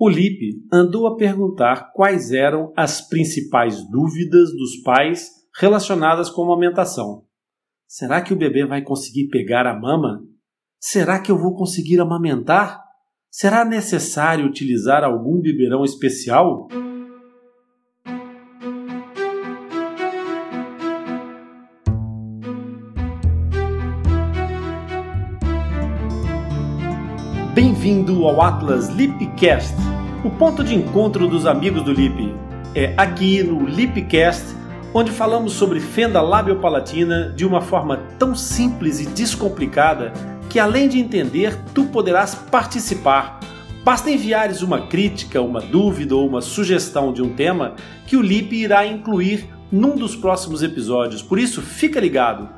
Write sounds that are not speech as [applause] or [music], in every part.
O Lipe andou a perguntar quais eram as principais dúvidas dos pais relacionadas com a amamentação. Será que o bebê vai conseguir pegar a mama? Será que eu vou conseguir amamentar? Será necessário utilizar algum biberão especial? Bem-vindo ao Atlas Lipcast, o ponto de encontro dos amigos do Lip. É aqui no Lipcast onde falamos sobre fenda labiopalatina de uma forma tão simples e descomplicada que além de entender, tu poderás participar. Basta enviares uma crítica, uma dúvida ou uma sugestão de um tema que o Lip irá incluir num dos próximos episódios. Por isso, fica ligado.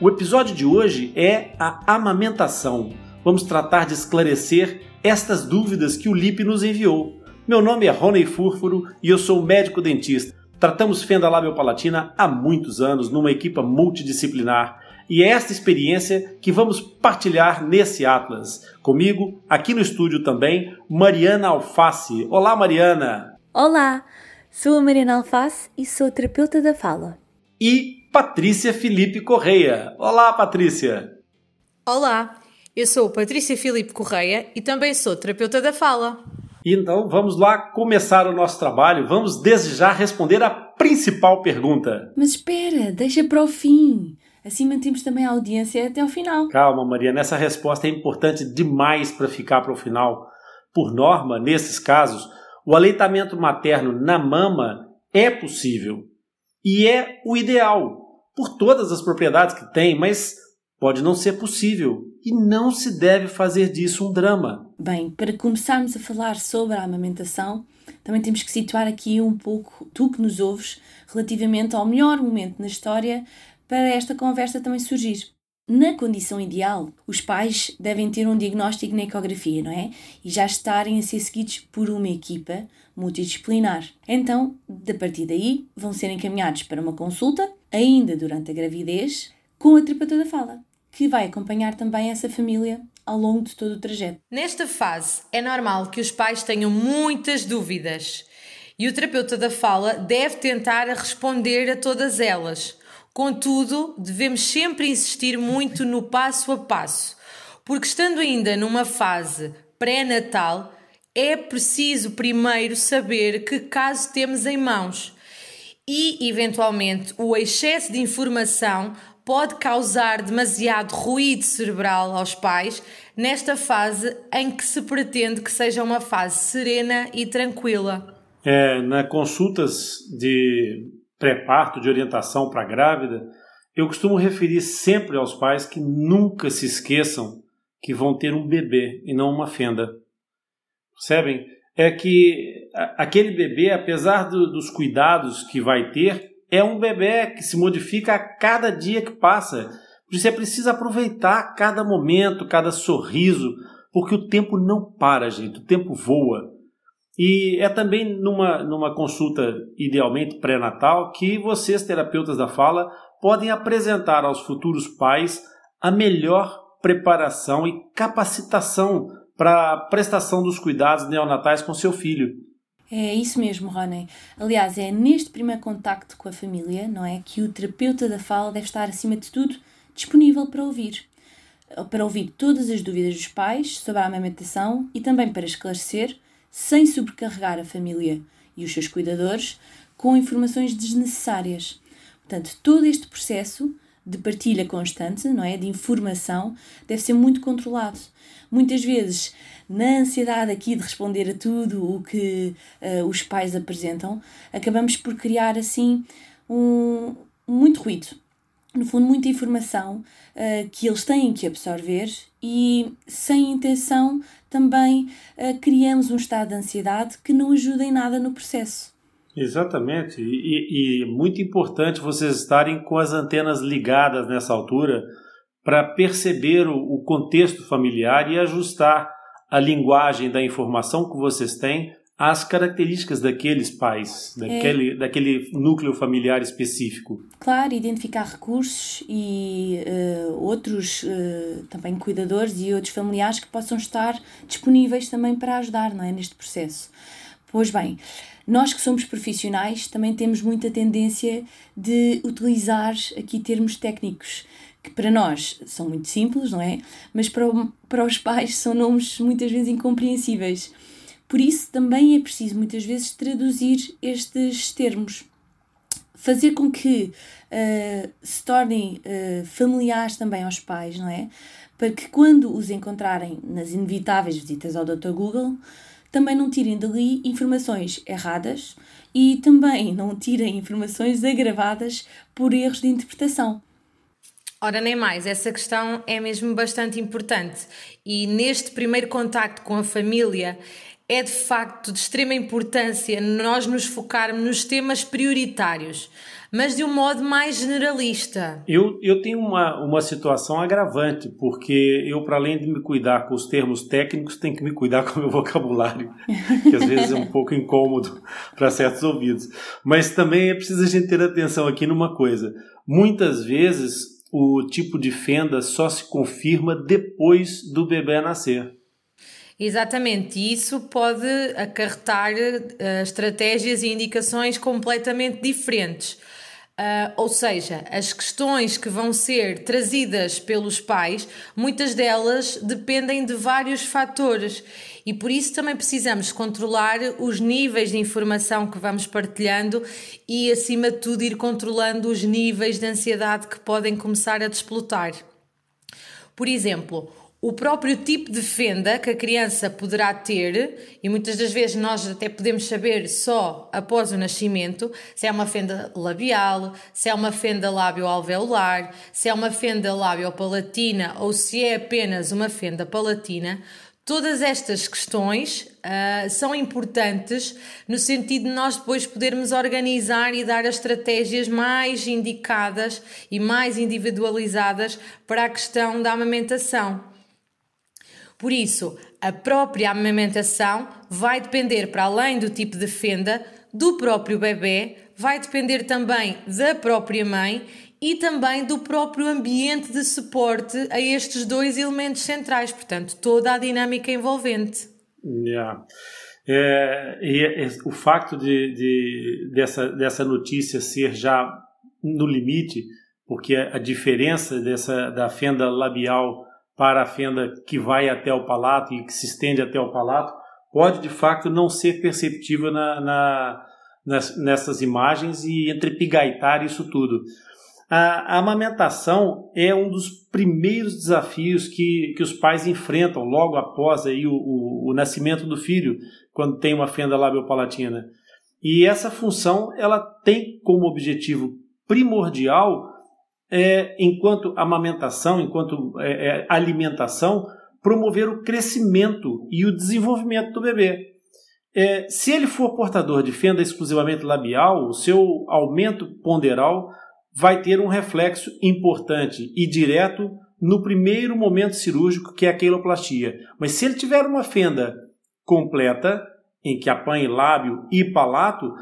O episódio de hoje é a amamentação vamos tratar de esclarecer estas dúvidas que o LIP nos enviou. Meu nome é Rony Fúrfuro e eu sou médico dentista. Tratamos fenda labiopalatina há muitos anos numa equipa multidisciplinar e é esta experiência que vamos partilhar nesse Atlas. Comigo, aqui no estúdio também, Mariana Alface. Olá, Mariana! Olá, sou a Mariana Alface e sou terapeuta da fala. E Patrícia Felipe Correia. Olá, Patrícia! Olá, eu sou Patrícia Filipe Correia e também sou terapeuta da fala. Então vamos lá começar o nosso trabalho. Vamos desde já responder a principal pergunta. Mas espera, deixa para o fim. Assim mantemos também a audiência até o final. Calma, Maria, nessa resposta é importante demais para ficar para o final. Por norma, nesses casos, o aleitamento materno na mama é possível e é o ideal, por todas as propriedades que tem, mas Pode não ser possível e não se deve fazer disso um drama. Bem, para começarmos a falar sobre a amamentação, também temos que situar aqui um pouco tu que nos ouves relativamente ao melhor momento na história para esta conversa também surgir. Na condição ideal, os pais devem ter um diagnóstico na ecografia, não é? E já estarem a ser seguidos por uma equipa multidisciplinar. Então, a partir daí, vão ser encaminhados para uma consulta, ainda durante a gravidez, com a terapeuta da fala que vai acompanhar também essa família ao longo de todo o trajeto. Nesta fase, é normal que os pais tenham muitas dúvidas e o terapeuta da fala deve tentar responder a todas elas. Contudo, devemos sempre insistir muito no passo a passo, porque estando ainda numa fase pré-natal, é preciso primeiro saber que caso temos em mãos e, eventualmente, o excesso de informação pode causar demasiado ruído cerebral aos pais nesta fase em que se pretende que seja uma fase serena e tranquila. É, na consultas de pré-parto, de orientação para a grávida, eu costumo referir sempre aos pais que nunca se esqueçam que vão ter um bebê e não uma fenda. Percebem? É que aquele bebê, apesar do, dos cuidados que vai ter, é um bebê que se modifica a cada dia que passa. É preciso aproveitar cada momento, cada sorriso, porque o tempo não para, gente, o tempo voa. E é também numa, numa consulta, idealmente pré-natal, que vocês, terapeutas da fala, podem apresentar aos futuros pais a melhor preparação e capacitação para a prestação dos cuidados neonatais com seu filho. É isso mesmo, Rony. Aliás, é neste primeiro contacto com a família, não é, que o terapeuta da fala deve estar, acima de tudo, disponível para ouvir. Para ouvir todas as dúvidas dos pais sobre a amamentação e também para esclarecer, sem sobrecarregar a família e os seus cuidadores com informações desnecessárias. Portanto, todo este processo de partilha constante, não é, de informação, deve ser muito controlado. Muitas vezes na ansiedade aqui de responder a tudo o que uh, os pais apresentam, acabamos por criar assim um, muito ruído. No fundo, muita informação uh, que eles têm que absorver e, sem intenção, também uh, criamos um estado de ansiedade que não ajuda em nada no processo. Exatamente, e, e muito importante vocês estarem com as antenas ligadas nessa altura para perceber o, o contexto familiar e ajustar a linguagem da informação que vocês têm às características daqueles pais, daquele, é. daquele núcleo familiar específico. Claro, identificar recursos e uh, outros uh, também cuidadores e outros familiares que possam estar disponíveis também para ajudar não é, neste processo. Pois bem, nós que somos profissionais também temos muita tendência de utilizar aqui termos técnicos que para nós são muito simples, não é? Mas para, o, para os pais são nomes muitas vezes incompreensíveis. Por isso também é preciso muitas vezes traduzir estes termos. Fazer com que uh, se tornem uh, familiares também aos pais, não é? Para que quando os encontrarem nas inevitáveis visitas ao Dr. Google, também não tirem dali informações erradas e também não tirem informações agravadas por erros de interpretação. Ora, nem mais, essa questão é mesmo bastante importante e neste primeiro contacto com a família é de facto de extrema importância nós nos focarmos nos temas prioritários, mas de um modo mais generalista. Eu, eu tenho uma, uma situação agravante, porque eu, para além de me cuidar com os termos técnicos, tenho que me cuidar [laughs] com o meu vocabulário, que às vezes é um pouco incômodo [laughs] para certos ouvidos. Mas também é preciso a gente ter atenção aqui numa coisa. Muitas vezes o tipo de fenda só se confirma depois do bebê nascer. Exatamente, e isso pode acarretar uh, estratégias e indicações completamente diferentes. Uh, ou seja, as questões que vão ser trazidas pelos pais, muitas delas dependem de vários fatores e por isso também precisamos controlar os níveis de informação que vamos partilhando e, acima de tudo, ir controlando os níveis de ansiedade que podem começar a desplotar. Por exemplo, o próprio tipo de fenda que a criança poderá ter, e muitas das vezes nós até podemos saber só após o nascimento, se é uma fenda labial, se é uma fenda lábio-alveolar, se é uma fenda lábio-palatina ou se é apenas uma fenda palatina, todas estas questões uh, são importantes no sentido de nós depois podermos organizar e dar as estratégias mais indicadas e mais individualizadas para a questão da amamentação. Por isso, a própria amamentação vai depender, para além do tipo de fenda, do próprio bebê, vai depender também da própria mãe e também do próprio ambiente de suporte a estes dois elementos centrais, portanto, toda a dinâmica envolvente. Yeah. É, e é, o facto de, de, dessa, dessa notícia ser já no limite, porque a diferença dessa, da fenda labial para a fenda que vai até o palato e que se estende até o palato, pode de fato não ser perceptível na, na, nas, nessas imagens e entre pigaitar isso tudo. A, amamentação é um dos primeiros desafios que, que os pais enfrentam logo após aí o, o, o nascimento do filho, quando tem uma fenda labiopalatina. E essa função ela tem como objetivo primordial é, enquanto amamentação, enquanto é, é, alimentação, promover o crescimento e o desenvolvimento do bebê. É, se ele for portador de fenda exclusivamente labial, o seu aumento ponderal vai ter um reflexo importante e direto no primeiro momento cirúrgico, que é a queloplastia. Mas se ele tiver uma fenda completa, em que apanhe lábio e palato,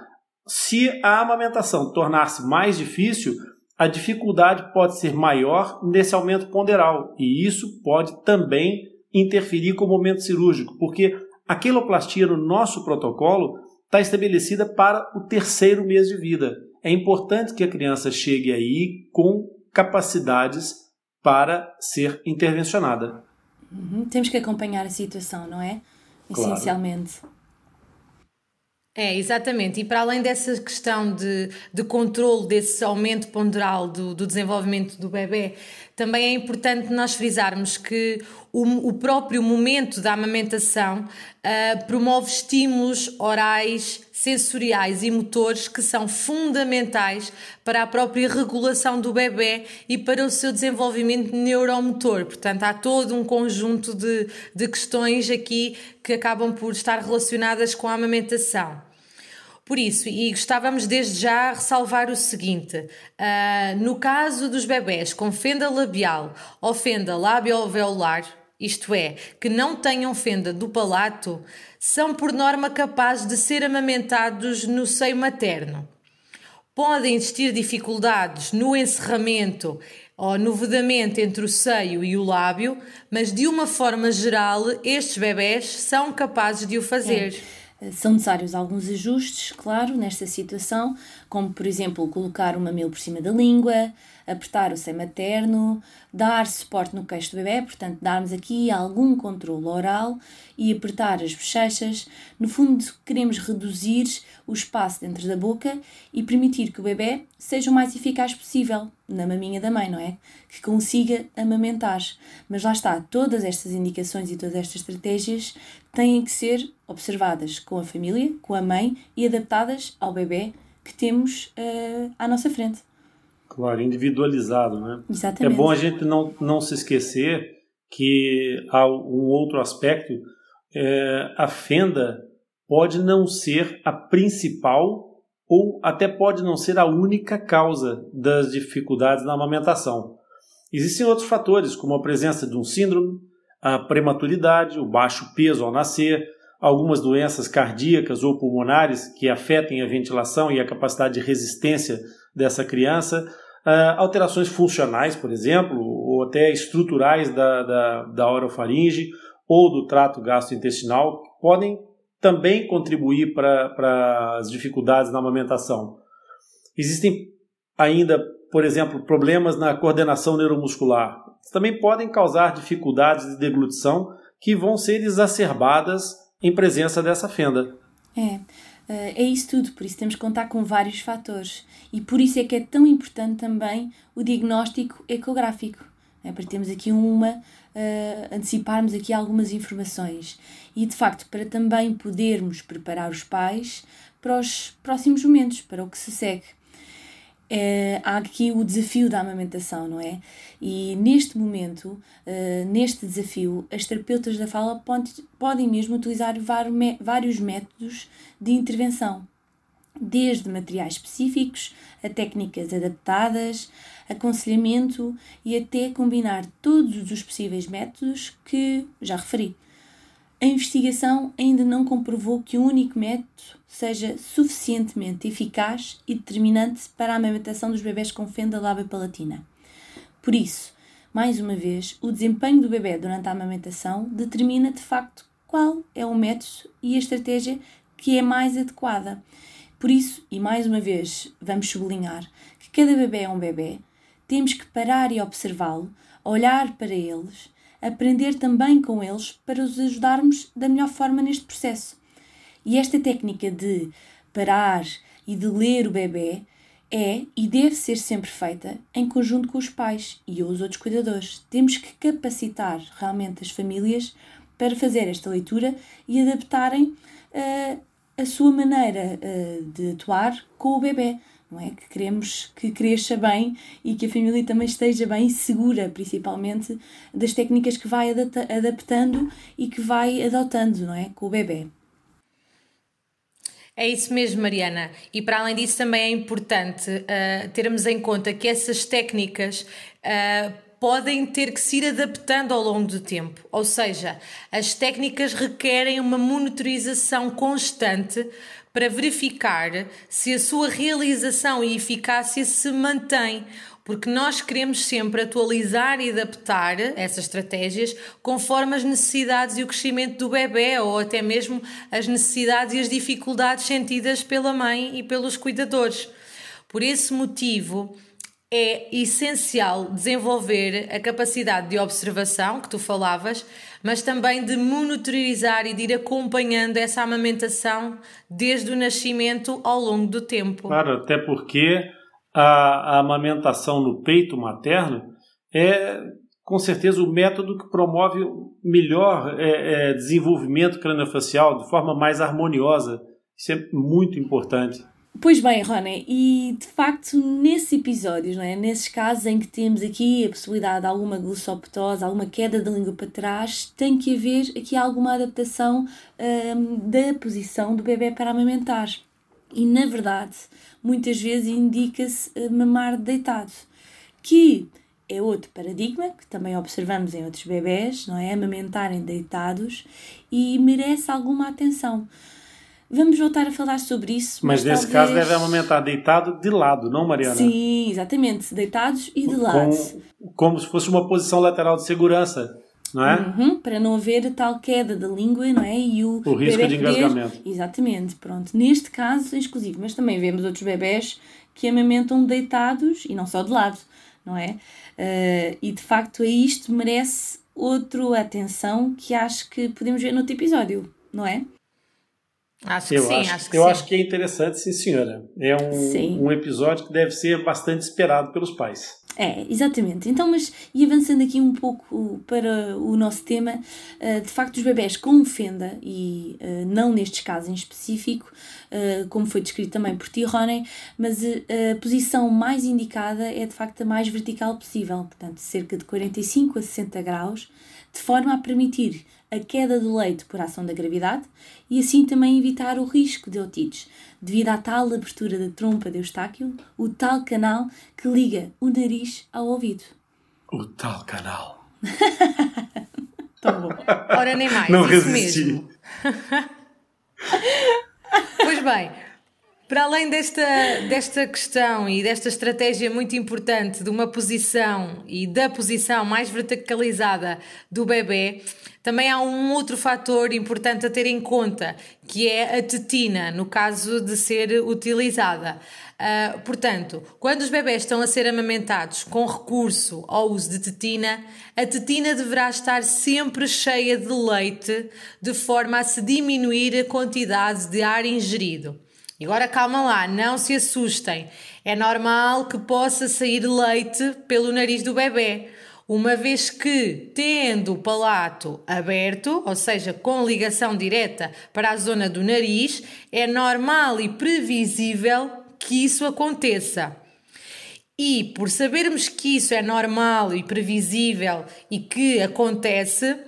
se a amamentação tornar-se mais difícil, a dificuldade pode ser maior nesse aumento ponderal e isso pode também interferir com o momento cirúrgico, porque a queloplastia no nosso protocolo está estabelecida para o terceiro mês de vida. É importante que a criança chegue aí com capacidades para ser intervencionada. Uhum. Temos que acompanhar a situação, não é? Claro. Essencialmente. É, exatamente. E para além dessa questão de, de controle desse aumento ponderal do, do desenvolvimento do bebê, também é importante nós frisarmos que o, o próprio momento da amamentação uh, promove estímulos orais, sensoriais e motores que são fundamentais para a própria regulação do bebê e para o seu desenvolvimento neuromotor. Portanto, há todo um conjunto de, de questões aqui que acabam por estar relacionadas com a amamentação. Por isso, e gostávamos desde já ressalvar o seguinte: uh, no caso dos bebés com fenda labial ou fenda lábio-alveolar, isto é, que não tenham fenda do palato, são por norma capazes de ser amamentados no seio materno. Podem existir dificuldades no encerramento ou no vedamento entre o seio e o lábio, mas de uma forma geral, estes bebés são capazes de o fazer. É. São necessários alguns ajustes, claro, nesta situação, como por exemplo colocar o mamilo por cima da língua, apertar o seio materno, dar suporte no queixo do bebê, portanto, darmos aqui algum controle oral e apertar as bochechas. No fundo, queremos reduzir o espaço dentro da boca e permitir que o bebê seja o mais eficaz possível na maminha da mãe, não é? Que consiga amamentar. Mas lá está, todas estas indicações e todas estas estratégias têm que ser observadas com a família, com a mãe e adaptadas ao bebê que temos uh, à nossa frente. Claro, individualizado, né? Exatamente. É bom a gente não, não se esquecer que há um outro aspecto. É, a fenda pode não ser a principal ou até pode não ser a única causa das dificuldades na amamentação. Existem outros fatores, como a presença de um síndrome, a prematuridade, o baixo peso ao nascer, algumas doenças cardíacas ou pulmonares que afetem a ventilação e a capacidade de resistência dessa criança, uh, alterações funcionais, por exemplo, ou até estruturais da, da, da orofaringe ou do trato gastrointestinal, podem também contribuir para as dificuldades na amamentação. Existem ainda, por exemplo, problemas na coordenação neuromuscular. Também podem causar dificuldades de deglutição que vão ser exacerbadas em presença dessa fenda. É. Uh, é isso tudo, por isso temos que contar com vários fatores. E por isso é que é tão importante também o diagnóstico ecográfico. É, para termos aqui uma, uh, anteciparmos aqui algumas informações. E de facto, para também podermos preparar os pais para os próximos momentos, para o que se segue. Uh, há aqui o desafio da amamentação, não é? E neste momento, uh, neste desafio, as terapeutas da fala pode, podem mesmo utilizar vários métodos de intervenção, desde materiais específicos a técnicas adaptadas, aconselhamento e até combinar todos os possíveis métodos que já referi. A investigação ainda não comprovou que um único método seja suficientemente eficaz e determinante para a amamentação dos bebés com fenda lábia palatina. Por isso, mais uma vez, o desempenho do bebê durante a amamentação determina de facto qual é o método e a estratégia que é mais adequada. Por isso, e mais uma vez, vamos sublinhar que cada bebê é um bebê, temos que parar e observá-lo, olhar para eles aprender também com eles para os ajudarmos da melhor forma neste processo. E esta técnica de parar e de ler o bebê é e deve ser sempre feita em conjunto com os pais e os outros cuidadores. Temos que capacitar realmente as famílias para fazer esta leitura e adaptarem uh, a sua maneira uh, de atuar com o bebê não é? Que queremos que cresça bem e que a família também esteja bem segura, principalmente das técnicas que vai adaptando e que vai adotando, não é? Com o bebê. É isso mesmo, Mariana. E para além disso, também é importante uh, termos em conta que essas técnicas uh, podem ter que se ir adaptando ao longo do tempo. Ou seja, as técnicas requerem uma monitorização constante para verificar se a sua realização e eficácia se mantém, porque nós queremos sempre atualizar e adaptar essas estratégias conforme as necessidades e o crescimento do bebê ou até mesmo as necessidades e as dificuldades sentidas pela mãe e pelos cuidadores. Por esse motivo, é essencial desenvolver a capacidade de observação que tu falavas, mas também de monitorizar e de ir acompanhando essa amamentação desde o nascimento ao longo do tempo. Claro, até porque a, a amamentação no peito materno é com certeza o método que promove melhor é, é, desenvolvimento craniofacial de forma mais harmoniosa. Isso é muito importante. Pois bem, Rony, e de facto nesses episódios, não é? nesses casos em que temos aqui a possibilidade de alguma glossoptose, alguma queda da língua para trás, tem que haver aqui alguma adaptação hum, da posição do bebê para amamentar. E na verdade, muitas vezes indica-se eh, mamar deitado, que é outro paradigma que também observamos em outros bebés, não é? Amamentarem deitados e merece alguma atenção. Vamos voltar a falar sobre isso. Mas, mas nesse talvez... caso deve amamentar deitado de lado, não, Mariana? Sim, exatamente. Deitados e de lado. Como, como se fosse uma posição lateral de segurança. Não é? Uhum, para não haver tal queda da língua, não é? E o, o risco de engasgamento. Poder... Exatamente, pronto. Neste caso é exclusivo, mas também vemos outros bebés que amamentam deitados e não só de lado, não é? Uh, e de facto, é isto merece outra atenção que acho que podemos ver no outro episódio, não é? Acho que eu sim, acho, acho que eu sim. acho que é interessante, sim, senhora. É um, um episódio que deve ser bastante esperado pelos pais. É, exatamente. Então, mas e avançando aqui um pouco para o nosso tema, eh, de facto, os bebés com fenda, e eh, não nestes casos em específico, eh, como foi descrito também por ti, Rony, mas a posição mais indicada é de facto a mais vertical possível, portanto, cerca de 45 a 60 graus, de forma a permitir a queda do leite por ação da gravidade e assim também evitar o risco de otites, devido à tal abertura da trompa de Eustáquio, o tal canal que liga o nariz ao ouvido. O tal canal. [laughs] Tão bom. Ora, nem mais. Não isso resisti. mesmo. [laughs] pois bem, para além desta, desta questão e desta estratégia muito importante de uma posição e da posição mais verticalizada do bebê, também há um outro fator importante a ter em conta, que é a tetina, no caso de ser utilizada. Uh, portanto, quando os bebés estão a ser amamentados com recurso ao uso de tetina, a tetina deverá estar sempre cheia de leite, de forma a se diminuir a quantidade de ar ingerido. E agora calma lá, não se assustem. É normal que possa sair leite pelo nariz do bebê, uma vez que, tendo o palato aberto, ou seja, com ligação direta para a zona do nariz, é normal e previsível que isso aconteça. E por sabermos que isso é normal e previsível e que acontece,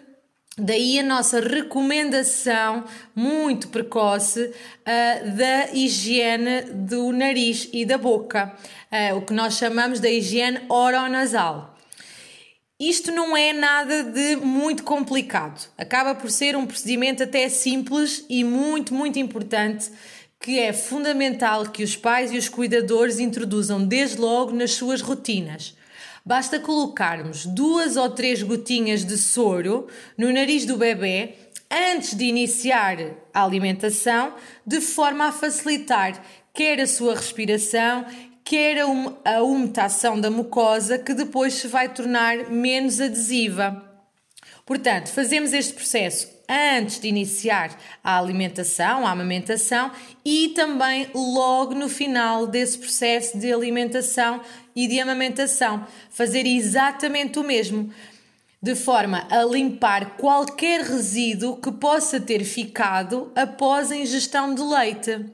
Daí a nossa recomendação muito precoce uh, da higiene do nariz e da boca, uh, o que nós chamamos da higiene oronasal. Isto não é nada de muito complicado, acaba por ser um procedimento até simples e muito, muito importante que é fundamental que os pais e os cuidadores introduzam desde logo nas suas rotinas. Basta colocarmos duas ou três gotinhas de soro no nariz do bebê antes de iniciar a alimentação, de forma a facilitar quer a sua respiração, quer a umetação da mucosa, que depois se vai tornar menos adesiva. Portanto, fazemos este processo antes de iniciar a alimentação, a amamentação e também logo no final desse processo de alimentação e de amamentação. Fazer exatamente o mesmo, de forma a limpar qualquer resíduo que possa ter ficado após a ingestão de leite.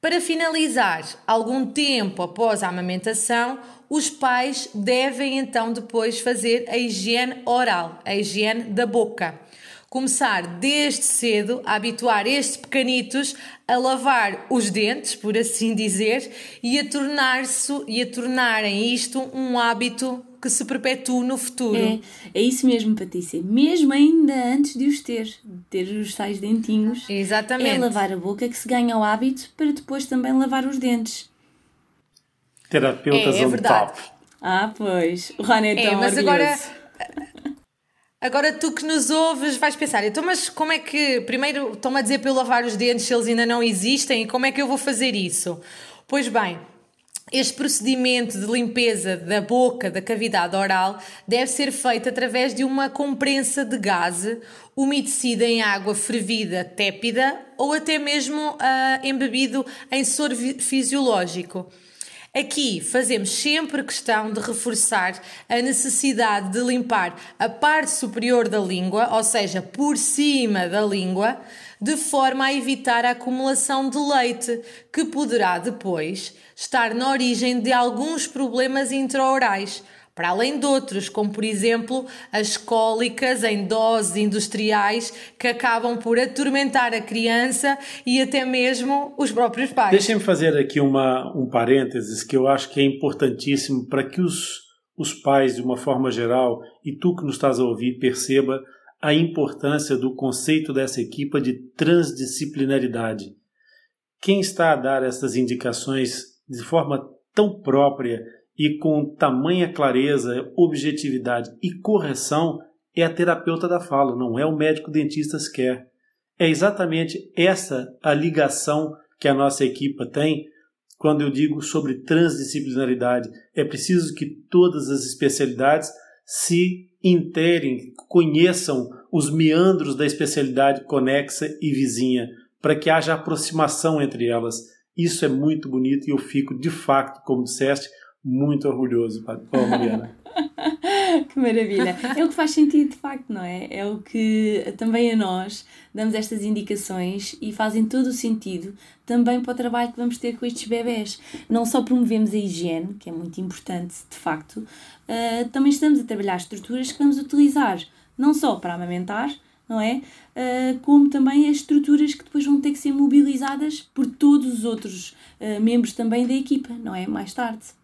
Para finalizar, algum tempo após a amamentação, os pais devem então depois fazer a higiene oral, a higiene da boca começar desde cedo a habituar estes pequenitos a lavar os dentes, por assim dizer, e a tornar-se e a tornarem isto um hábito que se perpetue no futuro. É, é isso mesmo, Patrícia. Mesmo ainda antes de os ter, de ter os tais dentinhos, Exatamente. é lavar a boca que se ganha o hábito para depois também lavar os dentes. Terapeutas é, é verdade. top. Ah, pois. O Rony é tão é, mas orgulhoso. agora Agora tu que nos ouves vais pensar, então mas como é que, primeiro estão-me a dizer para eu lavar os dentes se eles ainda não existem e como é que eu vou fazer isso? Pois bem, este procedimento de limpeza da boca, da cavidade oral, deve ser feito através de uma comprensa de gase umedecida em água fervida tépida ou até mesmo uh, embebido em soro fisiológico. Aqui fazemos sempre questão de reforçar a necessidade de limpar a parte superior da língua, ou seja, por cima da língua, de forma a evitar a acumulação de leite, que poderá depois estar na origem de alguns problemas intraorais para além de outros, como por exemplo as cólicas em doses industriais que acabam por atormentar a criança e até mesmo os próprios pais. Deixem-me fazer aqui uma, um parênteses que eu acho que é importantíssimo para que os, os pais de uma forma geral e tu que nos estás a ouvir perceba a importância do conceito dessa equipa de transdisciplinaridade. Quem está a dar essas indicações de forma tão própria e com tamanha clareza, objetividade e correção é a terapeuta da fala, não é o médico dentista sequer. É exatamente essa a ligação que a nossa equipa tem quando eu digo sobre transdisciplinaridade. É preciso que todas as especialidades se interem, conheçam os meandros da especialidade conexa e vizinha, para que haja aproximação entre elas. Isso é muito bonito e eu fico, de fato, como disseste, muito orgulhoso, oh, Mariana. [laughs] que maravilha! É o que faz sentido, de facto, não é? É o que também a nós damos estas indicações e fazem todo o sentido também para o trabalho que vamos ter com estes bebés. Não só promovemos a higiene, que é muito importante, de facto, uh, também estamos a trabalhar estruturas que vamos utilizar não só para amamentar, não é? Uh, como também as estruturas que depois vão ter que ser mobilizadas por todos os outros uh, membros também da equipa, não é? Mais tarde.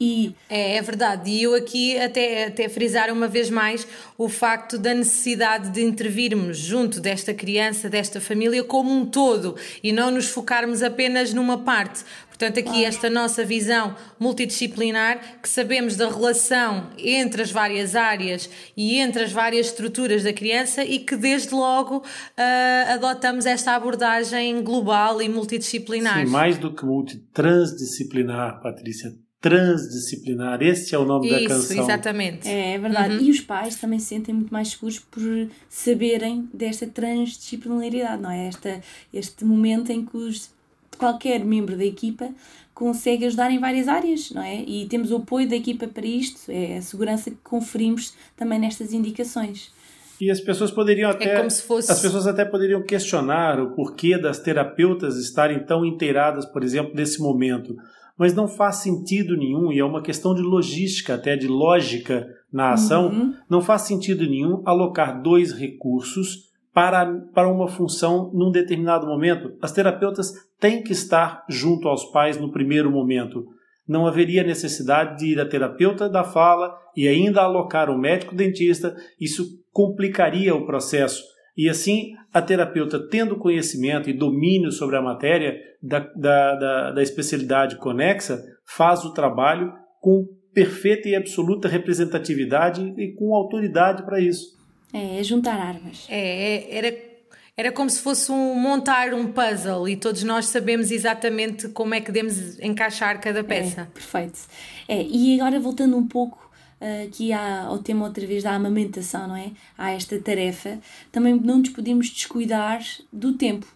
E... É, é verdade, e eu aqui até, até frisar uma vez mais o facto da necessidade de intervirmos junto desta criança, desta família como um todo e não nos focarmos apenas numa parte. Portanto, aqui esta nossa visão multidisciplinar, que sabemos da relação entre as várias áreas e entre as várias estruturas da criança e que desde logo uh, adotamos esta abordagem global e multidisciplinar. Sim, mais do que multi, transdisciplinar, Patrícia, transdisciplinar. Esse é o nome Isso, da canção. exatamente. É, é verdade. Uhum. E os pais também se sentem muito mais seguros por saberem desta transdisciplinaridade, não é? Esta, este momento em que os, qualquer membro da equipa consegue ajudar em várias áreas, não é? E temos o apoio da equipa para isto, é a segurança que conferimos também nestas indicações. E as pessoas poderiam é até. É fosse... As pessoas até poderiam questionar o porquê das terapeutas estarem tão inteiradas, por exemplo, nesse momento mas não faz sentido nenhum, e é uma questão de logística, até de lógica na ação, uhum. não faz sentido nenhum alocar dois recursos para, para uma função num determinado momento. As terapeutas têm que estar junto aos pais no primeiro momento. Não haveria necessidade de ir a terapeuta da fala e ainda alocar o médico dentista, isso complicaria o processo. E assim, a terapeuta, tendo conhecimento e domínio sobre a matéria da, da, da, da especialidade conexa, faz o trabalho com perfeita e absoluta representatividade e com autoridade para isso. É, é juntar armas. É, é, era, era como se fosse um montar um puzzle e todos nós sabemos exatamente como é que devemos encaixar cada é, peça. É, perfeito. É, e agora voltando um pouco aqui há, ao tema outra vez da amamentação, não é? Há esta tarefa, também não nos podemos descuidar do tempo,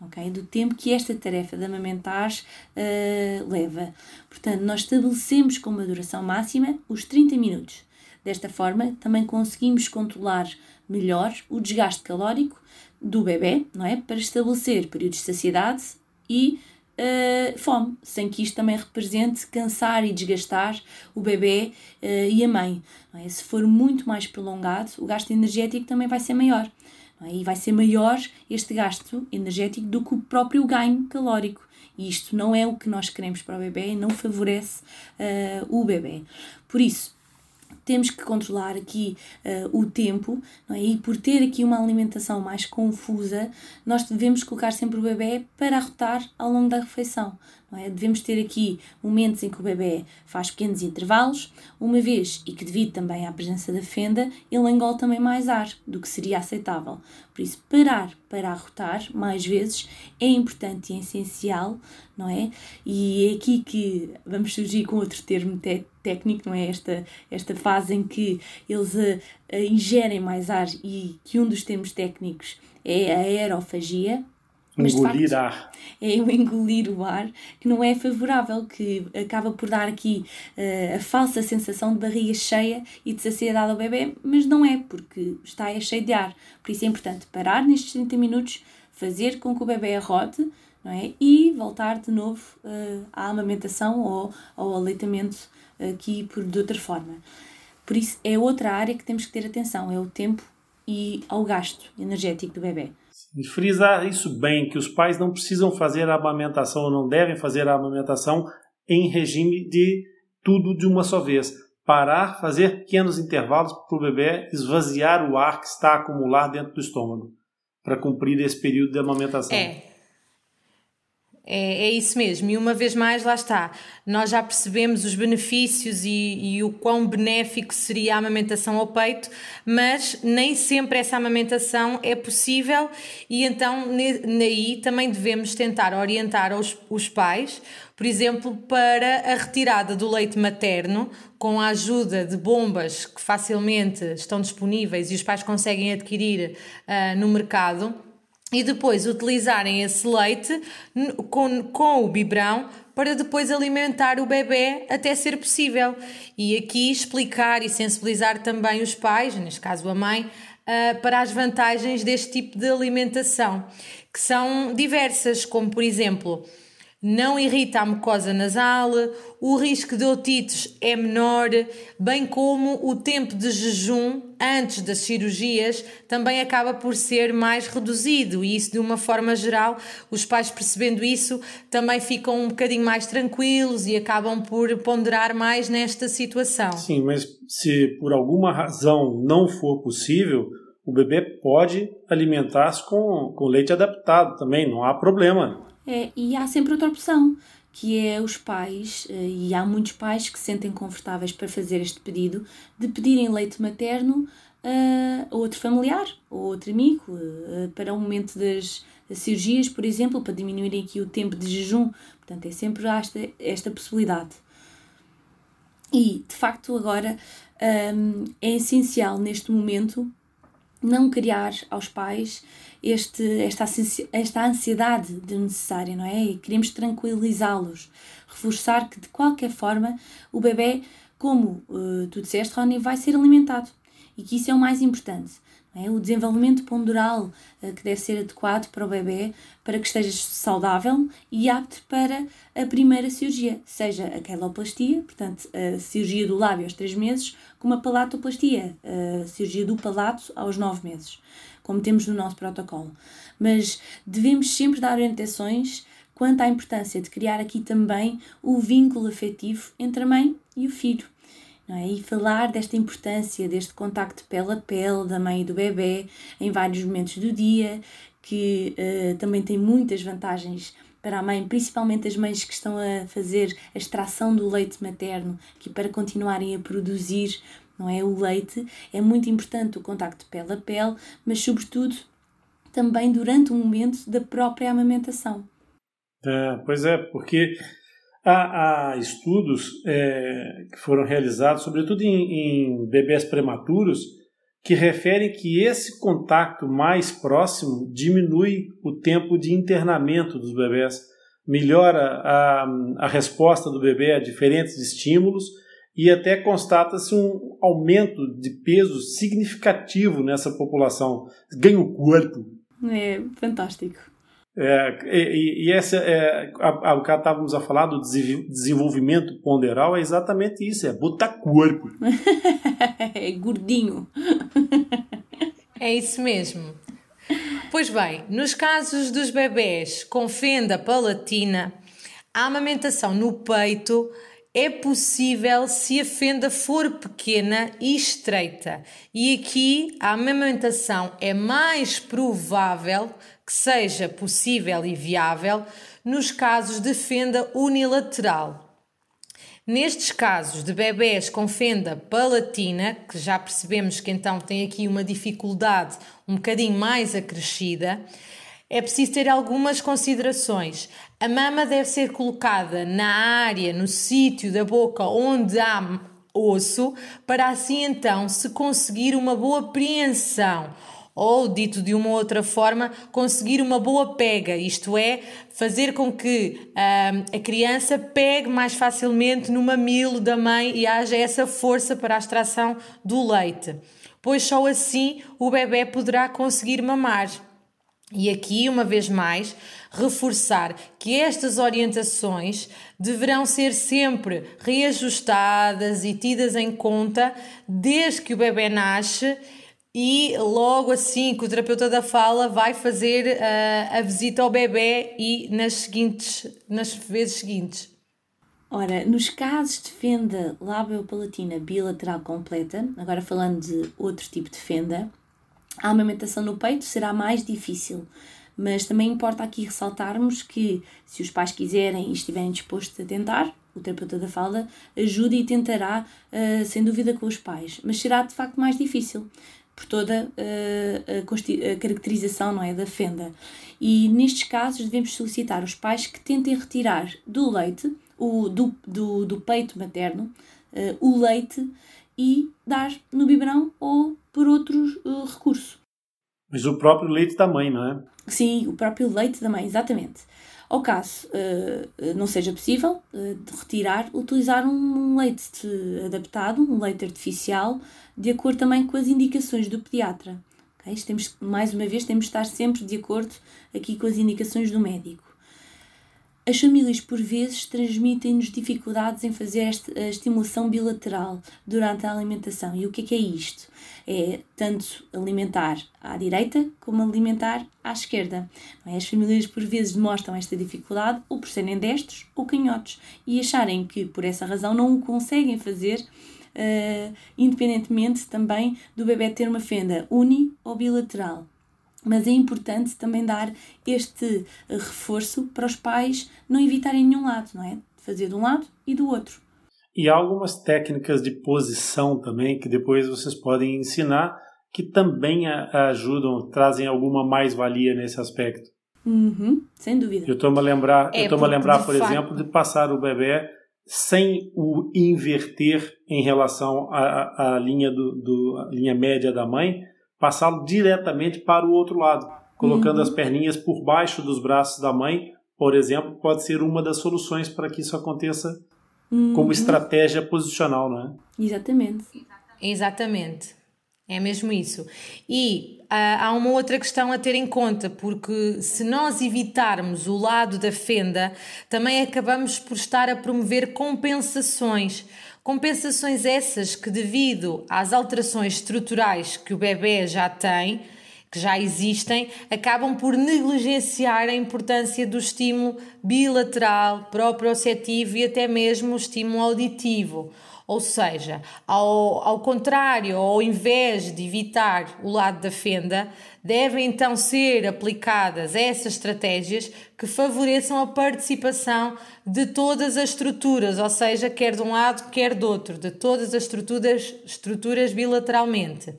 ok? Do tempo que esta tarefa de amamentar uh, leva. Portanto, nós estabelecemos como duração máxima os 30 minutos. Desta forma, também conseguimos controlar melhor o desgaste calórico do bebê, não é? Para estabelecer períodos de saciedade e uh, fome, sem que isto também represente cansar e desgastar o bebê uh, e a mãe. É? Se for muito mais prolongado, o gasto energético também vai ser maior. É? E vai ser maior este gasto energético do que o próprio ganho calórico. E isto não é o que nós queremos para o bebê, não favorece uh, o bebê. Por isso, temos que controlar aqui uh, o tempo, é? e por ter aqui uma alimentação mais confusa, nós devemos colocar sempre o bebê para arrotar ao longo da refeição. É? Devemos ter aqui momentos em que o bebê faz pequenos intervalos, uma vez e que devido também à presença da fenda, ele engole também mais ar do que seria aceitável. Por isso, parar para arrotar mais vezes é importante e é essencial, não é? E é aqui que vamos surgir com outro termo técnico, não é? Esta, esta fase em que eles uh, uh, ingerem mais ar e que um dos termos técnicos é a aerofagia, mas, engolir facto, ar. É o [laughs] engolir o ar, que não é favorável, que acaba por dar aqui uh, a falsa sensação de barriga cheia e de saciedade ao bebê, mas não é, porque está é cheio de ar. Por isso é importante parar nestes 30 minutos, fazer com que o bebê arrote não é? e voltar de novo uh, à amamentação ou ao aleitamento aqui por, de outra forma. Por isso é outra área que temos que ter atenção, é o tempo e ao gasto energético do bebê. E frisar isso bem, que os pais não precisam fazer a amamentação ou não devem fazer a amamentação em regime de tudo de uma só vez. parar, fazer pequenos intervalos para o bebê esvaziar o ar que está acumulado dentro do estômago, para cumprir esse período de amamentação. É. É, é isso mesmo, e uma vez mais, lá está. Nós já percebemos os benefícios e, e, o quão benéfico seria a amamentação ao peito, mas nem sempre essa amamentação é possível, e então naí também devemos tentar orientar os, os pais, por exemplo, para a retirada do leite materno, com a ajuda de bombas que facilmente estão disponíveis e os pais conseguem adquirir uh, no mercado e depois utilizarem esse leite com, com o biberão para depois alimentar o bebê até ser possível. E aqui explicar e sensibilizar também os pais, neste caso a mãe, uh, para as vantagens deste tipo de alimentação, que são diversas, como por exemplo não irrita a mucosa nasal, o risco de otites é menor, bem como o tempo de jejum antes das cirurgias também acaba por ser mais reduzido e isso de uma forma geral, os pais percebendo isso também ficam um bocadinho mais tranquilos e acabam por ponderar mais nesta situação. Sim, mas se por alguma razão não for possível, o bebê pode alimentar-se com, com leite adaptado também, não há problema. É, e há sempre outra opção, que é os pais, eh, e há muitos pais que se sentem confortáveis para fazer este pedido, de pedirem leite materno a outro familiar ou outro amigo eh, para o momento das cirurgias, por exemplo, para diminuírem aqui o tempo de jejum. Portanto, é sempre esta, esta possibilidade. E, de facto, agora hum, é essencial neste momento não criar aos pais este, esta, esta ansiedade desnecessária, não é? E queremos tranquilizá-los, reforçar que de qualquer forma o bebê, como uh, tu disseste, Rony, vai ser alimentado e que isso é o mais importante. É? O desenvolvimento ponderal uh, que deve ser adequado para o bebê para que esteja saudável e apto para a primeira cirurgia, seja a queloplastia, portanto, a cirurgia do lábio aos 3 meses, como a palatoplastia, a cirurgia do palato aos 9 meses como temos no nosso protocolo. Mas devemos sempre dar orientações quanto à importância de criar aqui também o vínculo afetivo entre a mãe e o filho. É? E falar desta importância, deste contacto pele a pele da mãe e do bebê em vários momentos do dia, que uh, também tem muitas vantagens para a mãe, principalmente as mães que estão a fazer a extração do leite materno, que para continuarem a produzir não é? O leite é muito importante o contacto pele a pele, mas sobretudo também durante o momento da própria amamentação. É, pois é, porque há, há estudos é, que foram realizados, sobretudo em, em bebês prematuros, que referem que esse contato mais próximo diminui o tempo de internamento dos bebês, melhora a, a resposta do bebê a diferentes estímulos e até constata-se um aumento de peso significativo nessa população. Ganha o corpo. É fantástico. É, e, e essa é, a, a, estávamos a falar do desenvolvimento ponderal é exatamente isso, é botar corpo. [laughs] é gordinho. [laughs] é isso mesmo. Pois bem, nos casos dos bebés com fenda palatina, a amamentação no peito é possível se a fenda for pequena e estreita. E aqui a amamentação é mais provável que seja possível e viável nos casos de fenda unilateral. Nestes casos de bebés com fenda palatina, que já percebemos que então tem aqui uma dificuldade um bocadinho mais acrescida, é preciso ter algumas considerações. A mama deve ser colocada na área, no sítio da boca onde há osso, para assim então se conseguir uma boa preensão ou, dito de uma outra forma, conseguir uma boa pega, isto é, fazer com que uh, a criança pegue mais facilmente no mamilo da mãe e haja essa força para a extração do leite, pois só assim o bebê poderá conseguir mamar. E aqui, uma vez mais, reforçar que estas orientações deverão ser sempre reajustadas e tidas em conta desde que o bebê nasce e logo assim que o terapeuta da fala vai fazer uh, a visita ao bebê e nas seguintes nas vezes seguintes. Ora, nos casos de fenda labiopalatina bilateral completa, agora falando de outro tipo de fenda, a amamentação no peito será mais difícil, mas também importa aqui ressaltarmos que, se os pais quiserem e estiverem dispostos a tentar, o terapeuta da falda ajuda e tentará, uh, sem dúvida, com os pais, mas será de facto mais difícil por toda uh, a, a, caracterização não é, da fenda. E nestes casos devemos solicitar aos pais que tentem retirar do leite o, do, do, do peito materno uh, o leite e dar no biberão ou por outro uh, recurso. Mas o próprio leite da mãe, não é? Sim, o próprio leite da mãe, exatamente. Ao caso uh, não seja possível uh, retirar, utilizar um leite adaptado, um leite artificial, de acordo também com as indicações do pediatra. Okay? Temos, mais uma vez, temos de estar sempre de acordo aqui com as indicações do médico. As famílias, por vezes, transmitem-nos dificuldades em fazer a estimulação bilateral durante a alimentação. E o que é que é isto? É tanto alimentar à direita como alimentar à esquerda. É? As famílias, por vezes, demonstram esta dificuldade ou por serem destros ou canhotos e acharem que, por essa razão, não o conseguem fazer. Uh, independentemente também do bebê ter uma fenda uni ou bilateral mas é importante também dar este reforço para os pais não evitarem nenhum lado, não é? Fazer de um lado e do outro. E há algumas técnicas de posição também que depois vocês podem ensinar que também ajudam, trazem alguma mais-valia nesse aspecto. Uhum, sem dúvida. Eu estou a lembrar, é, eu estou a lembrar, por fato... exemplo, de passar o bebê sem o inverter em relação à, à linha do, do à linha média da mãe, passá-lo diretamente para o outro lado, colocando uhum. as perninhas por baixo dos braços da mãe, por exemplo, pode ser uma das soluções para que isso aconteça uhum. como estratégia posicional, não é? Exatamente. Exatamente. É mesmo isso. E uh, há uma outra questão a ter em conta, porque se nós evitarmos o lado da fenda, também acabamos por estar a promover compensações Compensações essas que, devido às alterações estruturais que o bebê já tem, que já existem, acabam por negligenciar a importância do estímulo bilateral, proprioceptivo e até mesmo o estímulo auditivo. Ou seja, ao, ao contrário, ao invés de evitar o lado da fenda, devem então ser aplicadas essas estratégias que favoreçam a participação de todas as estruturas, ou seja, quer de um lado, quer do outro, de todas as estruturas, estruturas bilateralmente.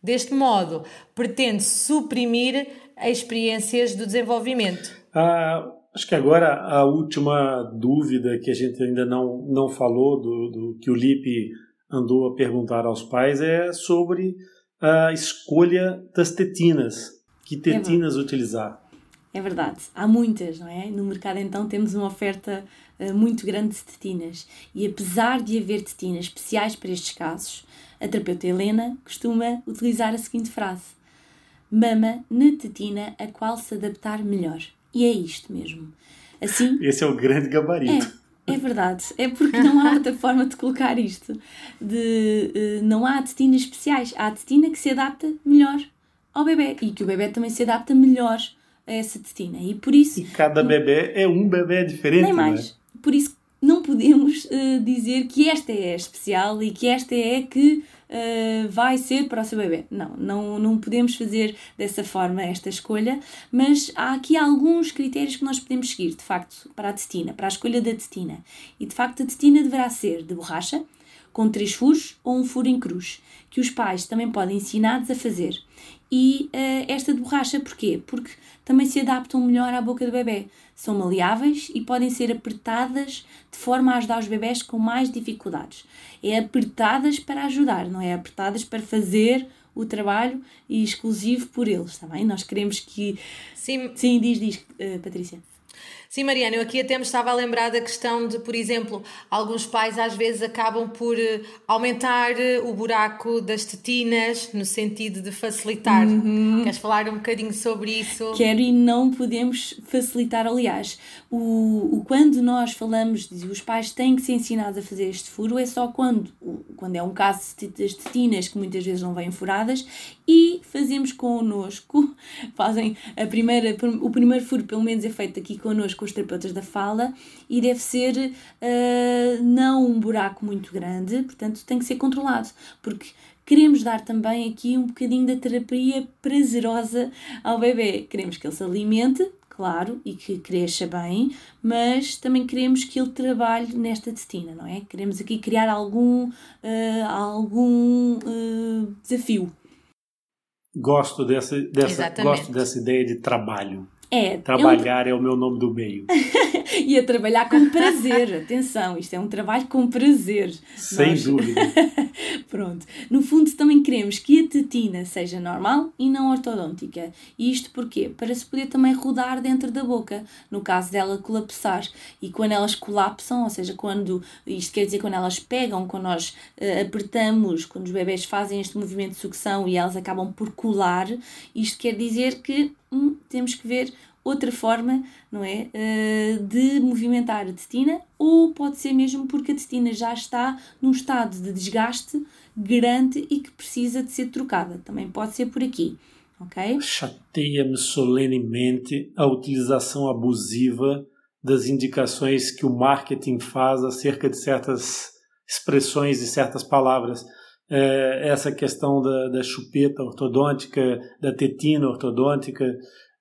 Deste modo, pretende suprimir as experiências do desenvolvimento. Ah, Acho que agora a última dúvida que a gente ainda não, não falou, do, do que o Lipe andou a perguntar aos pais, é sobre a escolha das tetinas. Que é tetinas é utilizar? É verdade, há muitas, não é? No mercado então temos uma oferta uh, muito grande de tetinas e apesar de haver tetinas especiais para estes casos, a terapeuta Helena costuma utilizar a seguinte frase: Mama na tetina a qual se adaptar melhor. E é isto mesmo. Assim, Esse é o grande gabarito. É, é verdade. É porque não há outra forma de colocar isto. De, uh, não há tetinas especiais. Há tetina que se adapta melhor ao bebê e que o bebê também se adapta melhor a essa tetina. E por isso. E cada bebê é um bebê diferente. Nem mais. É? Por isso não podemos uh, dizer que esta é a especial e que esta é a que uh, vai ser para o seu bebê. Não, não, não podemos fazer dessa forma esta escolha, mas há aqui alguns critérios que nós podemos seguir, de facto, para a tetina, para a escolha da tetina. E de facto a tetina deverá ser de borracha, com três furos ou um furo em cruz, que os pais também podem ensinados a fazer. E uh, esta de borracha, porquê? Porque também se adaptam melhor à boca do bebê. São maleáveis e podem ser apertadas de forma a ajudar os bebés com mais dificuldades. É apertadas para ajudar, não é apertadas para fazer o trabalho e exclusivo por eles, está bem? Nós queremos que. Sim, Sim diz, diz, uh, Patrícia. Sim, Mariana, eu aqui até me estava a lembrar da questão de, por exemplo, alguns pais às vezes acabam por eh, aumentar eh, o buraco das tetinas no sentido de facilitar. Uhum. Queres falar um bocadinho sobre isso? Quero e não podemos facilitar. Aliás, o, o quando nós falamos de os pais têm que ser ensinados a fazer este furo é só quando, quando é um caso das tetinas que muitas vezes não vêm furadas e fazemos connosco, [laughs] fazem a primeira, o primeiro furo pelo menos é feito aqui connosco, os terapeutas da fala, e deve ser uh, não um buraco muito grande, portanto tem que ser controlado, porque queremos dar também aqui um bocadinho da terapia prazerosa ao bebê. Queremos que ele se alimente, claro, e que cresça bem, mas também queremos que ele trabalhe nesta testina, não é? Queremos aqui criar algum, uh, algum uh, desafio. Gosto dessa, dessa, gosto dessa ideia de trabalho. É, Trabalhar um... é o meu nome do meio. [laughs] e a trabalhar com prazer. Atenção, isto é um trabalho com prazer. Sem Nós... dúvida. [laughs] Pronto. No fundo, também queremos que a tetina seja normal e não ortodôntica. E isto porquê? Para se poder também rodar dentro da boca, no caso dela colapsar. E quando elas colapsam, ou seja, quando isto quer dizer quando elas pegam, quando nós uh, apertamos, quando os bebés fazem este movimento de sucção e elas acabam por colar, isto quer dizer que hum, temos que ver outra forma, não é, uh, de movimentar a testina, ou pode ser mesmo porque a testina já está num estado de desgaste grande e que precisa de ser trocada. Também pode ser por aqui, ok? Chateia-me solenemente a utilização abusiva das indicações que o marketing faz acerca de certas expressões e certas palavras. É, essa questão da, da chupeta ortodôntica, da tetina ortodôntica,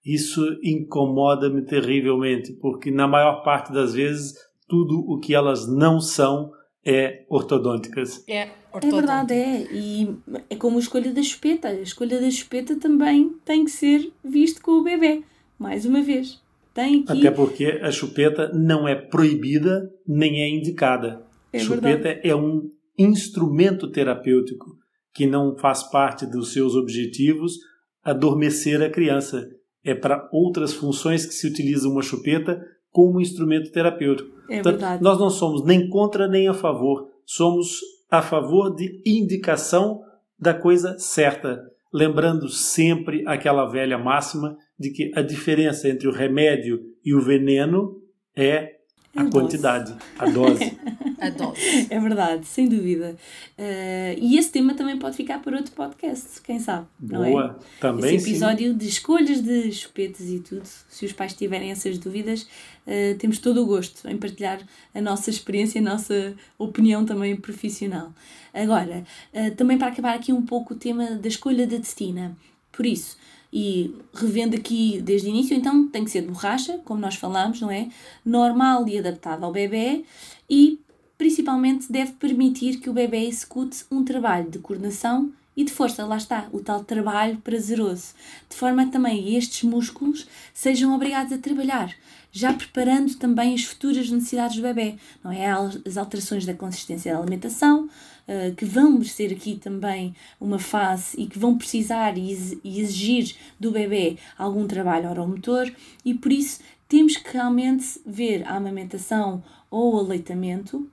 isso incomoda-me terrivelmente, porque na maior parte das vezes tudo o que elas não são é ortodônticas. É, é verdade, é. E é como a escolha da chupeta. A escolha da chupeta também tem que ser visto com o bebê. Mais uma vez. Tem que... Até porque a chupeta não é proibida nem é indicada. É chupeta verdade. é um instrumento terapêutico que não faz parte dos seus objetivos adormecer a criança é para outras funções que se utiliza uma chupeta como instrumento terapêutico. É verdade. Nós não somos nem contra nem a favor, somos a favor de indicação da coisa certa, lembrando sempre aquela velha máxima de que a diferença entre o remédio e o veneno é a, a quantidade, a dose. [laughs] a dose. É verdade, sem dúvida. Uh, e esse tema também pode ficar para outro podcast, quem sabe? Boa, não é? também Esse episódio sim. de escolhas de chupetes e tudo, se os pais tiverem essas dúvidas, uh, temos todo o gosto em partilhar a nossa experiência, a nossa opinião também profissional. Agora, uh, também para acabar aqui um pouco o tema da escolha da destina. Por isso, e revendo aqui desde o início, então tem que ser de borracha, como nós falámos, não é? Normal e adaptado ao bebê e principalmente deve permitir que o bebê execute um trabalho de coordenação e de força, lá está, o tal trabalho prazeroso, de forma também estes músculos sejam obrigados a trabalhar, já preparando também as futuras necessidades do bebê, não é? As alterações da consistência da alimentação, uh, que vão merecer aqui também uma fase e que vão precisar e exigir do bebê algum trabalho oromotor e por isso temos que realmente ver a amamentação ou o aleitamento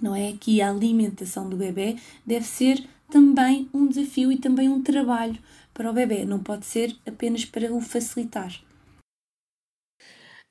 não é? Que a alimentação do bebê deve ser também um desafio e também um trabalho para o bebê, não pode ser apenas para o facilitar.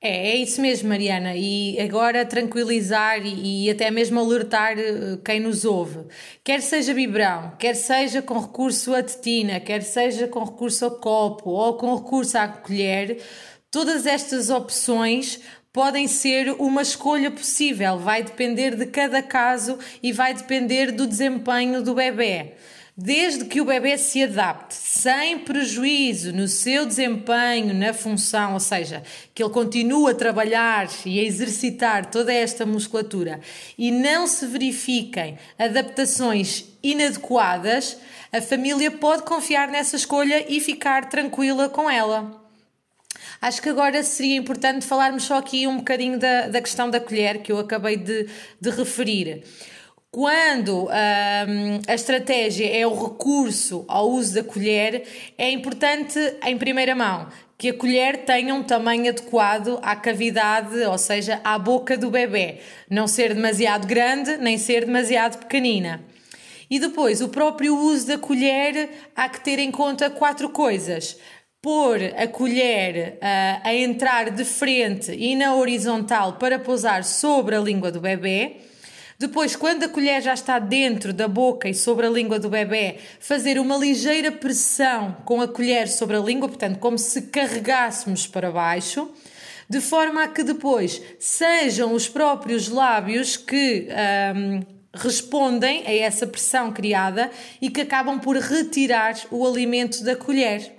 É, é isso mesmo, Mariana. E agora tranquilizar e, e, até mesmo alertar eh, quem nos ouve. Quer seja biberão, quer seja com recurso à tetina, quer seja com recurso ao copo ou com recurso à colher, todas estas opções podem ser uma escolha possível, vai depender de cada caso e vai depender do desempenho do bebê. Desde que o bebê se adapte sem prejuízo no seu desempenho, na função, ou seja, que ele continue a trabalhar e a exercitar toda esta musculatura e não se verifiquem adaptações inadequadas, a família pode confiar nessa escolha e ficar tranquila com ela. Acho que agora seria importante falarmos só aqui um bocadinho da, da questão da colher que eu acabei de, de referir. Quando hum, a estratégia é o recurso ao uso da colher, é importante, em primeira mão, que a colher tenha um tamanho adequado à cavidade, ou seja, à boca do bebê. Não ser demasiado grande, nem ser demasiado pequenina. E depois, o próprio uso da colher, há que ter em conta quatro coisas pôr a colher uh, a entrar de frente e na horizontal para pousar sobre a língua do bebê. Depois, quando a colher já está dentro da boca e sobre a língua do bebê, fazer uma ligeira pressão com a colher sobre a língua, portanto, como se carregássemos para baixo, de forma a que depois sejam os próprios lábios que. Um, respondem a essa pressão criada e que acabam por retirar o alimento da colher.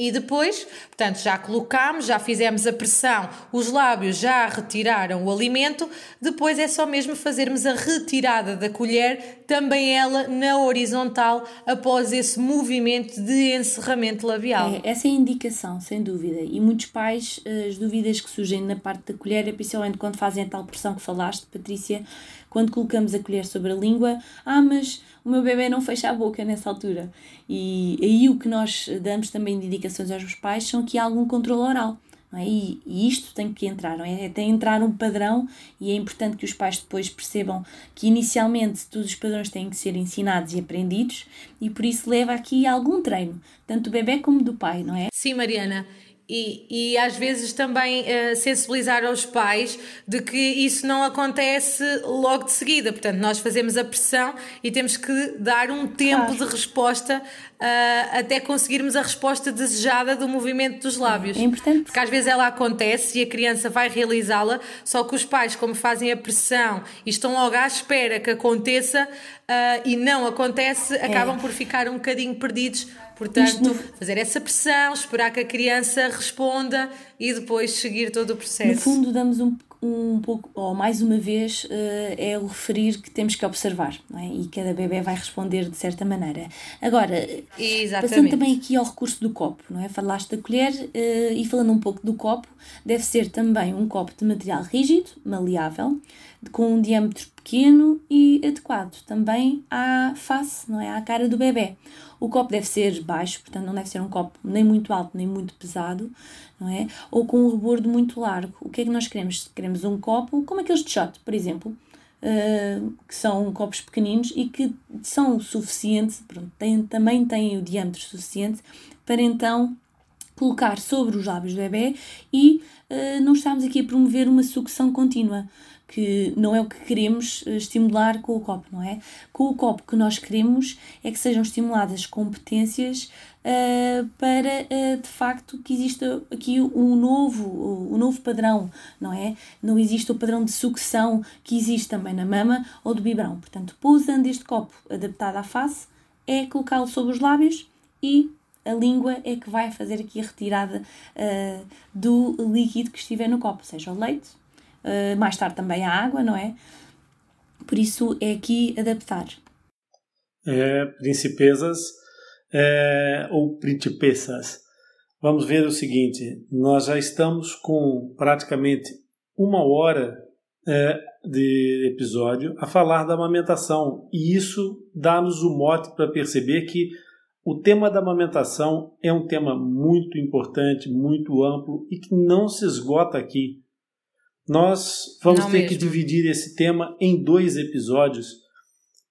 E depois, portanto, já colocamos, já fizemos a pressão, os lábios já retiraram o alimento, depois é só mesmo fazermos a retirada da colher, também ela na horizontal, após esse movimento de encerramento labial. É, essa é a indicação, sem dúvida. E muitos pais, as dúvidas que surgem na parte da colher, é principalmente quando fazem a tal pressão que falaste, Patrícia, quando colocamos a colher sobre a língua, ah, mas o meu bebê não fecha a boca nessa altura. E aí o que nós damos também de indicações aos pais são que há algum controle oral. É? E, e, isto tem que entrar, não é? Tem que entrar um padrão e é importante que os pais depois percebam que inicialmente todos os padrões têm que ser ensinados e aprendidos e por isso leva aqui algum treino, tanto do bebê como do pai, não é? Sim, Mariana. E, e às vezes também uh, sensibilizar aos pais de que isso não acontece logo de seguida. Portanto, nós fazemos a pressão e temos que dar um tempo claro. de resposta uh, até conseguirmos a resposta desejada do movimento dos lábios. É importante. Porque às vezes ela acontece e a criança vai realizá-la, só que os pais, como fazem a pressão e estão logo à espera que aconteça uh, e não acontece, é. acabam por ficar um bocadinho perdidos Portanto, no... fazer essa pressão, esperar que a criança responda e depois seguir todo o processo. No fundo, damos um, um pouco, ou mais uma vez, uh, é o referir que temos que observar, é? E cada bebê vai responder de certa maneira. Agora, Exatamente. passando também aqui ao recurso do copo, não é? Falaste da colher uh, e falando um pouco do copo, deve ser também um copo de material rígido, maleável, com um diâmetro pequeno e adequado também à face, não é? À cara do bebê. O copo deve ser baixo, portanto não deve ser um copo nem muito alto nem muito pesado, não é? Ou com um rebordo muito largo. O que é que nós queremos? Queremos um copo como aqueles de shot, por exemplo, uh, que são copos pequeninos e que são suficientes, pronto, têm, também têm o diâmetro suficiente para então colocar sobre os lábios do bebê e uh, não estamos aqui a promover uma sucção contínua que não é o que queremos eh, estimular com o copo, não é? Com o copo que nós queremos é que sejam estimuladas competências uh, para uh, de facto que exista aqui um novo, um novo padrão, não é? Não existe o padrão de sucção que existe também na mama ou do biberão. Portanto, pousando este copo adaptado à face, é colocá-lo sobre os lábios e a língua é que vai fazer aqui a retirada uh, do líquido que estiver no copo, seja o leite uh, mais tarde também a água, não é? Por isso é aqui adaptar. É, principesas é, ou principessas. Vamos ver o seguinte: nós já estamos com praticamente uma hora é, de episódio a falar da amamentação, e isso dá-nos o mote para perceber que o tema da amamentação é um tema muito importante, muito amplo e que não se esgota aqui. Nós vamos Não ter mesmo. que dividir esse tema em dois episódios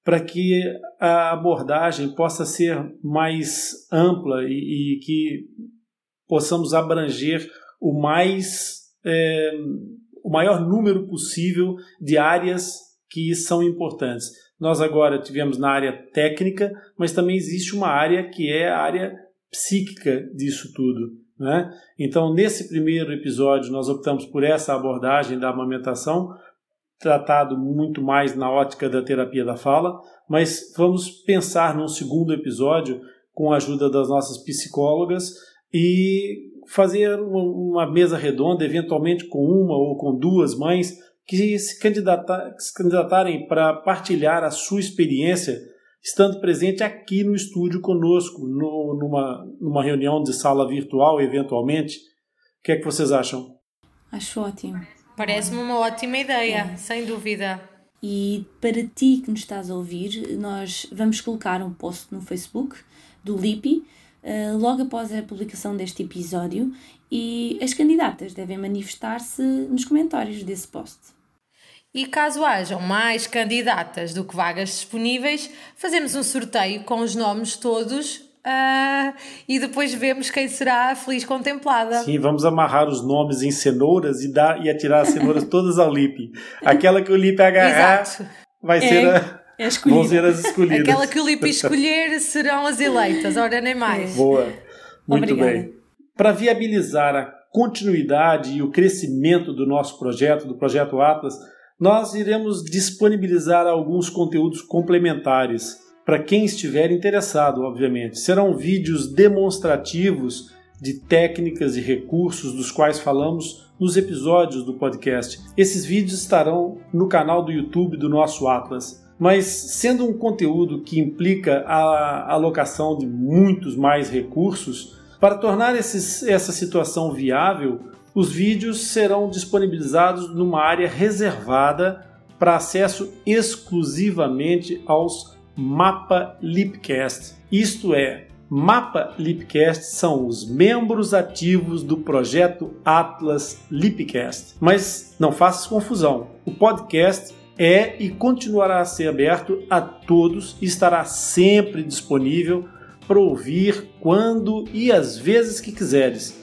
para que a abordagem possa ser mais ampla e, e que possamos abranger o mais é, o maior número possível de áreas que são importantes. Nós agora tivemos na área técnica, mas também existe uma área que é a área psíquica disso tudo. Né? Então, nesse primeiro episódio, nós optamos por essa abordagem da amamentação, tratado muito mais na ótica da terapia da fala, mas vamos pensar num segundo episódio com a ajuda das nossas psicólogas e fazer uma mesa redonda, eventualmente com uma ou com duas mães que se, se candidatarem para partilhar a sua experiência estando presente aqui no estúdio conosco, no, numa, numa reunião de sala virtual, eventualmente. O que é que vocês acham? Acho ótimo. Parece-me uma ótima ideia, é. sem dúvida. E para ti que nos estás a ouvir, nós vamos colocar um post no Facebook do LIPI uh, logo após a publicação deste episódio e as candidatas devem manifestar-se nos comentários desse post. E caso hajam mais candidatas do que vagas disponíveis, fazemos um sorteio com os nomes todos uh, e depois vemos quem será a feliz contemplada. Sim, vamos amarrar os nomes em cenouras e, dar, e atirar as cenouras [laughs] todas ao Lipe. Aquela que o Lipe agarrar. Exato. vai É, ser a, é escolhida. [laughs] vão ser as escolhidas. Aquela que o Lipe escolher serão as eleitas, ora nem [laughs] mais. Boa. Muito Obrigada. bem. Para viabilizar a continuidade e o crescimento do nosso projeto, do projeto Atlas, nós iremos disponibilizar alguns conteúdos complementares para quem estiver interessado, obviamente. Serão vídeos demonstrativos de técnicas e recursos dos quais falamos nos episódios do podcast. Esses vídeos estarão no canal do YouTube do nosso Atlas. Mas sendo um conteúdo que implica a alocação de muitos mais recursos, para tornar esses, essa situação viável, os vídeos serão disponibilizados numa área reservada para acesso exclusivamente aos Mapa Lipcast. Isto é, Mapa Lipcast são os membros ativos do projeto Atlas Lipcast. Mas não faças confusão, o podcast é e continuará a ser aberto a todos e estará sempre disponível para ouvir quando e as vezes que quiseres.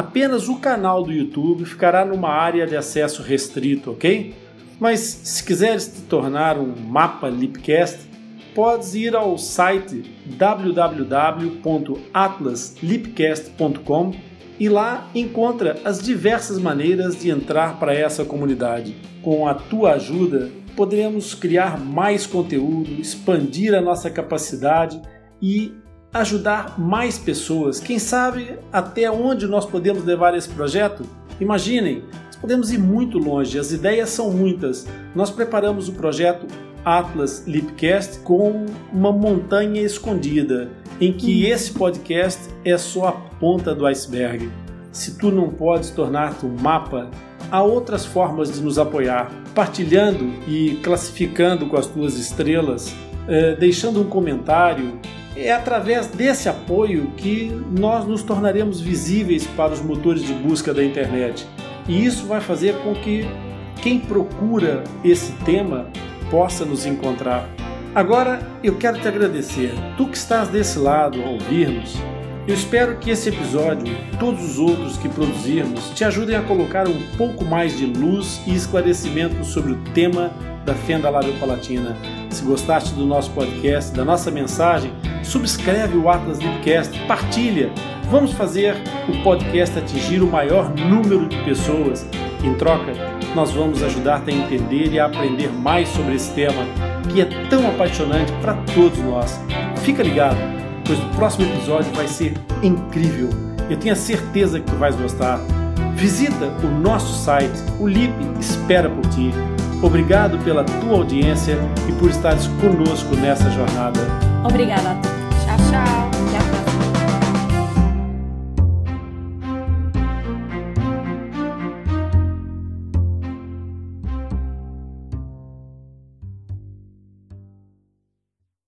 Apenas o canal do YouTube ficará numa área de acesso restrito, ok? Mas se quiseres te tornar um mapa Lipcast, podes ir ao site www.atlaslipcast.com e lá encontra as diversas maneiras de entrar para essa comunidade. Com a tua ajuda, poderemos criar mais conteúdo, expandir a nossa capacidade e ajudar mais pessoas. Quem sabe até onde nós podemos levar esse projeto? Imaginem, nós podemos ir muito longe, as ideias são muitas. Nós preparamos o projeto Atlas Lipcast com uma montanha escondida, em que esse podcast é só a ponta do iceberg. Se tu não podes tornar-te um mapa, há outras formas de nos apoiar, partilhando e classificando com as tuas estrelas, eh, deixando um comentário. É através desse apoio que nós nos tornaremos visíveis para os motores de busca da internet. E isso vai fazer com que quem procura esse tema possa nos encontrar. Agora eu quero te agradecer, tu que estás desse lado a ouvir-nos. Eu espero que esse episódio e todos os outros que produzirmos te ajudem a colocar um pouco mais de luz e esclarecimento sobre o tema da fenda labiopalatina. Se gostaste do nosso podcast, da nossa mensagem, subscreve o Atlas Lipcast, partilha. Vamos fazer o podcast atingir o maior número de pessoas. Em troca, nós vamos ajudar-te a entender e a aprender mais sobre esse tema que é tão apaixonante para todos nós. Fica ligado, pois o próximo episódio vai ser incrível. Eu tenho a certeza que tu vais gostar. Visita o nosso site, o LIP espera por ti. Obrigado pela tua audiência e por estares conosco nessa jornada. Obrigada a todos.